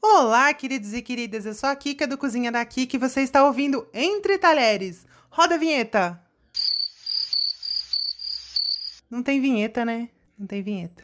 Olá, queridos e queridas, eu sou a Kika do Cozinha da Kika e você está ouvindo Entre Talheres. Roda a vinheta! Não tem vinheta, né? Não tem vinheta.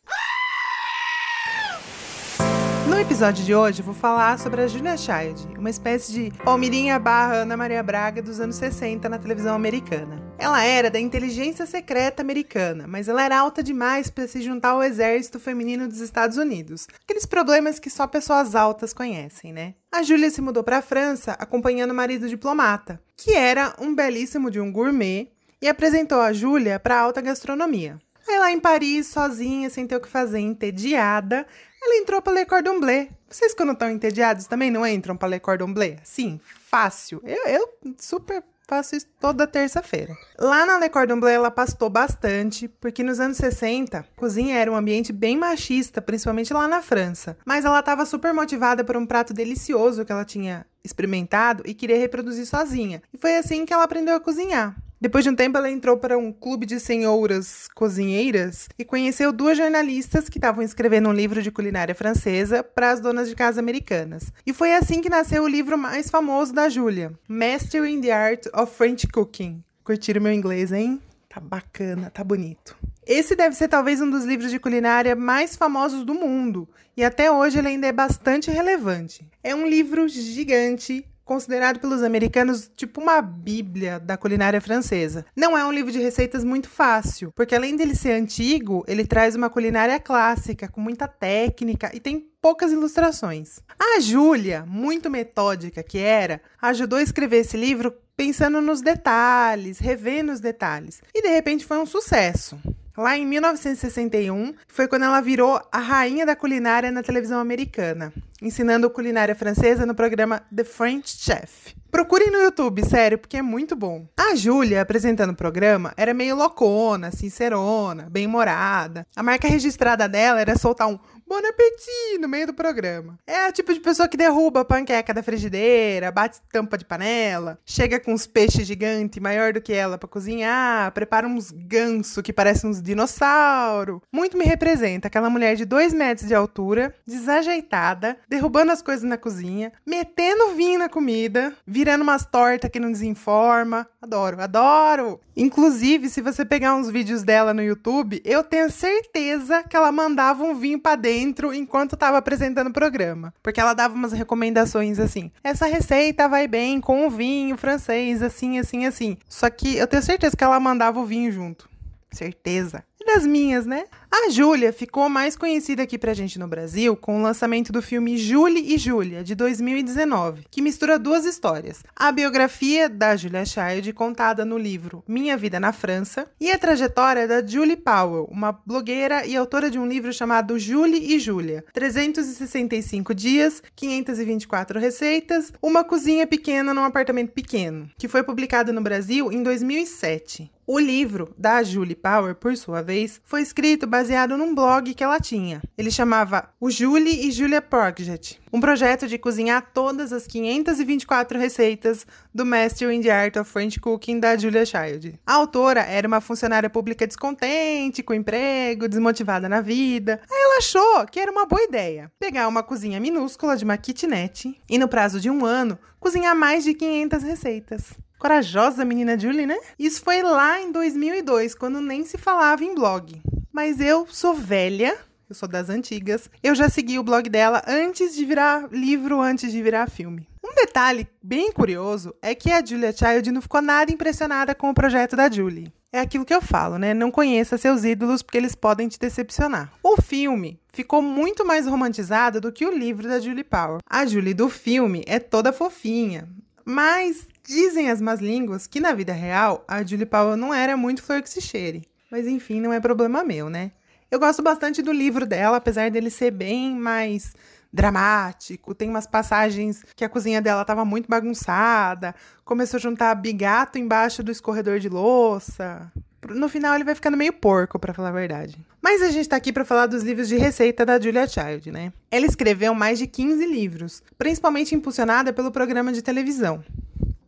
No episódio de hoje, vou falar sobre a Julia Child, uma espécie de Palmirinha barra Ana Maria Braga dos anos 60 na televisão americana. Ela era da inteligência secreta americana, mas ela era alta demais para se juntar ao exército feminino dos Estados Unidos. Aqueles problemas que só pessoas altas conhecem, né? A Júlia se mudou para a França acompanhando o marido diplomata, que era um belíssimo de um gourmet, e apresentou a Júlia para a alta gastronomia. Aí lá em Paris, sozinha, sem ter o que fazer, entediada, ela entrou para Le Cordon Bleu. Vocês quando estão entediados também não entram para Le Cordon Bleu? Sim, fácil. Eu, eu super faço isso toda terça-feira. Lá na Le Cordon Bleu ela pastou bastante, porque nos anos 60, a cozinha era um ambiente bem machista, principalmente lá na França. Mas ela estava super motivada por um prato delicioso que ela tinha experimentado e queria reproduzir sozinha. E foi assim que ela aprendeu a cozinhar. Depois de um tempo, ela entrou para um clube de senhoras cozinheiras e conheceu duas jornalistas que estavam escrevendo um livro de culinária francesa para as donas de casa americanas. E foi assim que nasceu o livro mais famoso da Julia, Mastering the Art of French Cooking. Curtiram meu inglês, hein? Tá bacana, tá bonito. Esse deve ser talvez um dos livros de culinária mais famosos do mundo, e até hoje ele ainda é bastante relevante. É um livro gigante, considerado pelos americanos tipo uma bíblia da culinária francesa. Não é um livro de receitas muito fácil, porque além dele ser antigo, ele traz uma culinária clássica, com muita técnica e tem poucas ilustrações. A Júlia, muito metódica que era, ajudou a escrever esse livro pensando nos detalhes, revendo os detalhes, e de repente foi um sucesso. Lá em 1961, foi quando ela virou a rainha da culinária na televisão americana, ensinando culinária francesa no programa The French Chef. Procurem no YouTube, sério, porque é muito bom. A Júlia, apresentando o programa, era meio loucona, sincerona, bem-humorada. A marca registrada dela era soltar um Bon appetit no meio do programa. É o tipo de pessoa que derruba a panqueca da frigideira, bate tampa de panela, chega com uns peixes gigantes maior do que ela para cozinhar, prepara uns ganso que parecem uns dinossauro. Muito me representa aquela mulher de dois metros de altura, desajeitada, derrubando as coisas na cozinha, metendo vinho na comida, umas tortas que não desinforma. Adoro, adoro! Inclusive, se você pegar uns vídeos dela no YouTube, eu tenho certeza que ela mandava um vinho para dentro enquanto estava apresentando o programa. Porque ela dava umas recomendações assim: essa receita vai bem com o vinho francês, assim, assim, assim. Só que eu tenho certeza que ela mandava o vinho junto. Certeza. E das minhas, né? A Júlia ficou mais conhecida aqui pra gente no Brasil com o lançamento do filme Julie e Júlia, de 2019, que mistura duas histórias: a biografia da Julia Child, contada no livro Minha Vida na França, e a trajetória da Julie Powell, uma blogueira e autora de um livro chamado Julie e Júlia: 365 dias, 524 receitas, uma cozinha pequena num apartamento pequeno, que foi publicado no Brasil em 2007. O livro da Julie Power, por sua vez, foi escrito baseado num blog que ela tinha. Ele chamava O Julie e Julia Project, um projeto de cozinhar todas as 524 receitas do Master in the Art of French Cooking da Julia Child. A autora era uma funcionária pública descontente, com emprego, desmotivada na vida. Aí ela achou que era uma boa ideia pegar uma cozinha minúscula de uma kitnet e, no prazo de um ano, cozinhar mais de 500 receitas. Corajosa menina Julie, né? Isso foi lá em 2002, quando nem se falava em blog. Mas eu sou velha, eu sou das antigas. Eu já segui o blog dela antes de virar livro, antes de virar filme. Um detalhe bem curioso é que a Julia Child não ficou nada impressionada com o projeto da Julie. É aquilo que eu falo, né? Não conheça seus ídolos porque eles podem te decepcionar. O filme ficou muito mais romantizado do que o livro da Julie Power. A Julie do filme é toda fofinha, mas dizem as más línguas que na vida real a Julie Powell não era muito flor que se cheire. Mas enfim, não é problema meu, né? Eu gosto bastante do livro dela, apesar dele ser bem mais dramático. Tem umas passagens que a cozinha dela estava muito bagunçada, começou a juntar bigato embaixo do escorredor de louça. No final ele vai ficando meio porco, para falar a verdade. Mas a gente tá aqui para falar dos livros de receita da Julia Child, né? Ela escreveu mais de 15 livros, principalmente impulsionada pelo programa de televisão.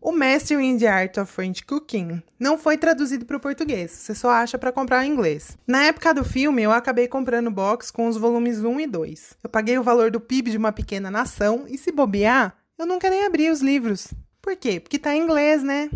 O Master in the Art of French Cooking não foi traduzido para o português, você só acha para comprar em inglês. Na época do filme, eu acabei comprando box com os volumes 1 e 2. Eu paguei o valor do PIB de uma pequena nação e se bobear, eu nunca nem abri os livros. Por quê? Porque tá em inglês, né?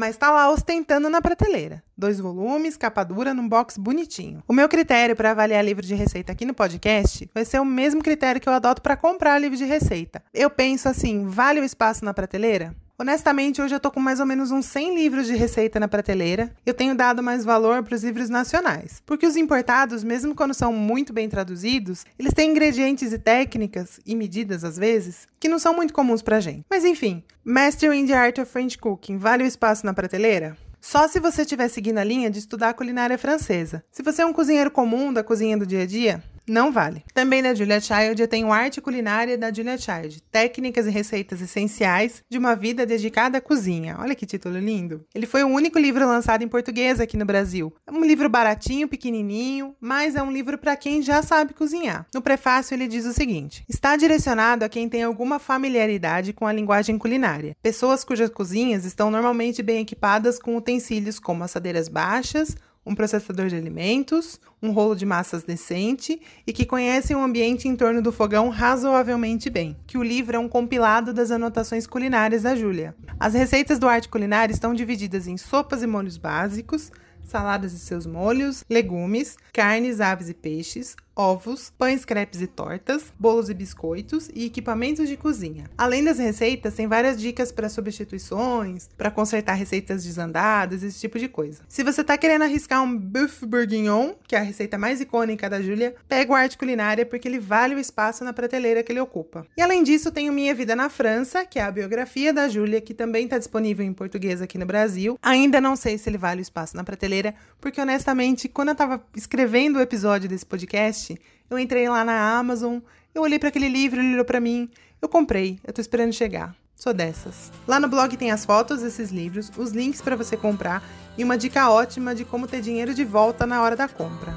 Mas tá lá ostentando na prateleira. Dois volumes, capa dura, num box bonitinho. O meu critério para avaliar livro de receita aqui no podcast vai ser o mesmo critério que eu adoto para comprar livro de receita. Eu penso assim, vale o espaço na prateleira? Honestamente, hoje eu tô com mais ou menos uns 100 livros de receita na prateleira. Eu tenho dado mais valor para os livros nacionais, porque os importados, mesmo quando são muito bem traduzidos, eles têm ingredientes e técnicas e medidas às vezes que não são muito comuns pra gente. Mas enfim, Mastering the Art of French Cooking vale o espaço na prateleira? Só se você estiver seguindo a linha de estudar culinária francesa. Se você é um cozinheiro comum da cozinha do dia a dia, não vale. Também na Julia Child eu tenho Arte Culinária da Julia Child, técnicas e receitas essenciais de uma vida dedicada à cozinha. Olha que título lindo. Ele foi o único livro lançado em português aqui no Brasil. É um livro baratinho, pequenininho, mas é um livro para quem já sabe cozinhar. No prefácio ele diz o seguinte: está direcionado a quem tem alguma familiaridade com a linguagem culinária. Pessoas cujas cozinhas estão normalmente bem equipadas com utensílios como assadeiras baixas, um processador de alimentos, um rolo de massas decente e que conhecem o ambiente em torno do fogão razoavelmente bem. Que o livro é um compilado das anotações culinárias da Júlia. As receitas do Arte Culinária estão divididas em sopas e molhos básicos, saladas e seus molhos, legumes, carnes, aves e peixes, ovos, pães, crepes e tortas, bolos e biscoitos e equipamentos de cozinha. Além das receitas, tem várias dicas para substituições, para consertar receitas desandadas, esse tipo de coisa. Se você está querendo arriscar um buff bourguignon, que é a receita mais icônica da Júlia, pega o Arte Culinária porque ele vale o espaço na prateleira que ele ocupa. E além disso, tem o Minha Vida na França, que é a biografia da Júlia, que também está disponível em português aqui no Brasil. Ainda não sei se ele vale o espaço na prateleira, porque honestamente, quando eu estava escrevendo o episódio desse podcast, eu entrei lá na Amazon, eu olhei para aquele livro, ele olhou para mim, eu comprei, eu tô esperando chegar. Sou dessas. Lá no blog tem as fotos desses livros, os links para você comprar e uma dica ótima de como ter dinheiro de volta na hora da compra.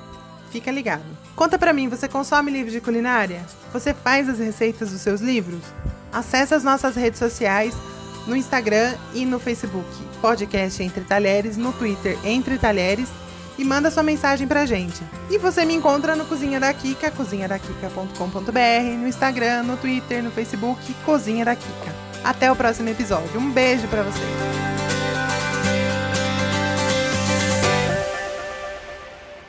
Fica ligado. Conta para mim, você consome livros de culinária? Você faz as receitas dos seus livros? Acesse as nossas redes sociais no Instagram e no Facebook. Podcast Entre Talheres, no Twitter Entre Talheres e manda sua mensagem pra gente. E você me encontra no Cozinha da Kika, cozinhadakika.com.br, no Instagram, no Twitter, no Facebook, Cozinha da Kika. Até o próximo episódio. Um beijo para vocês.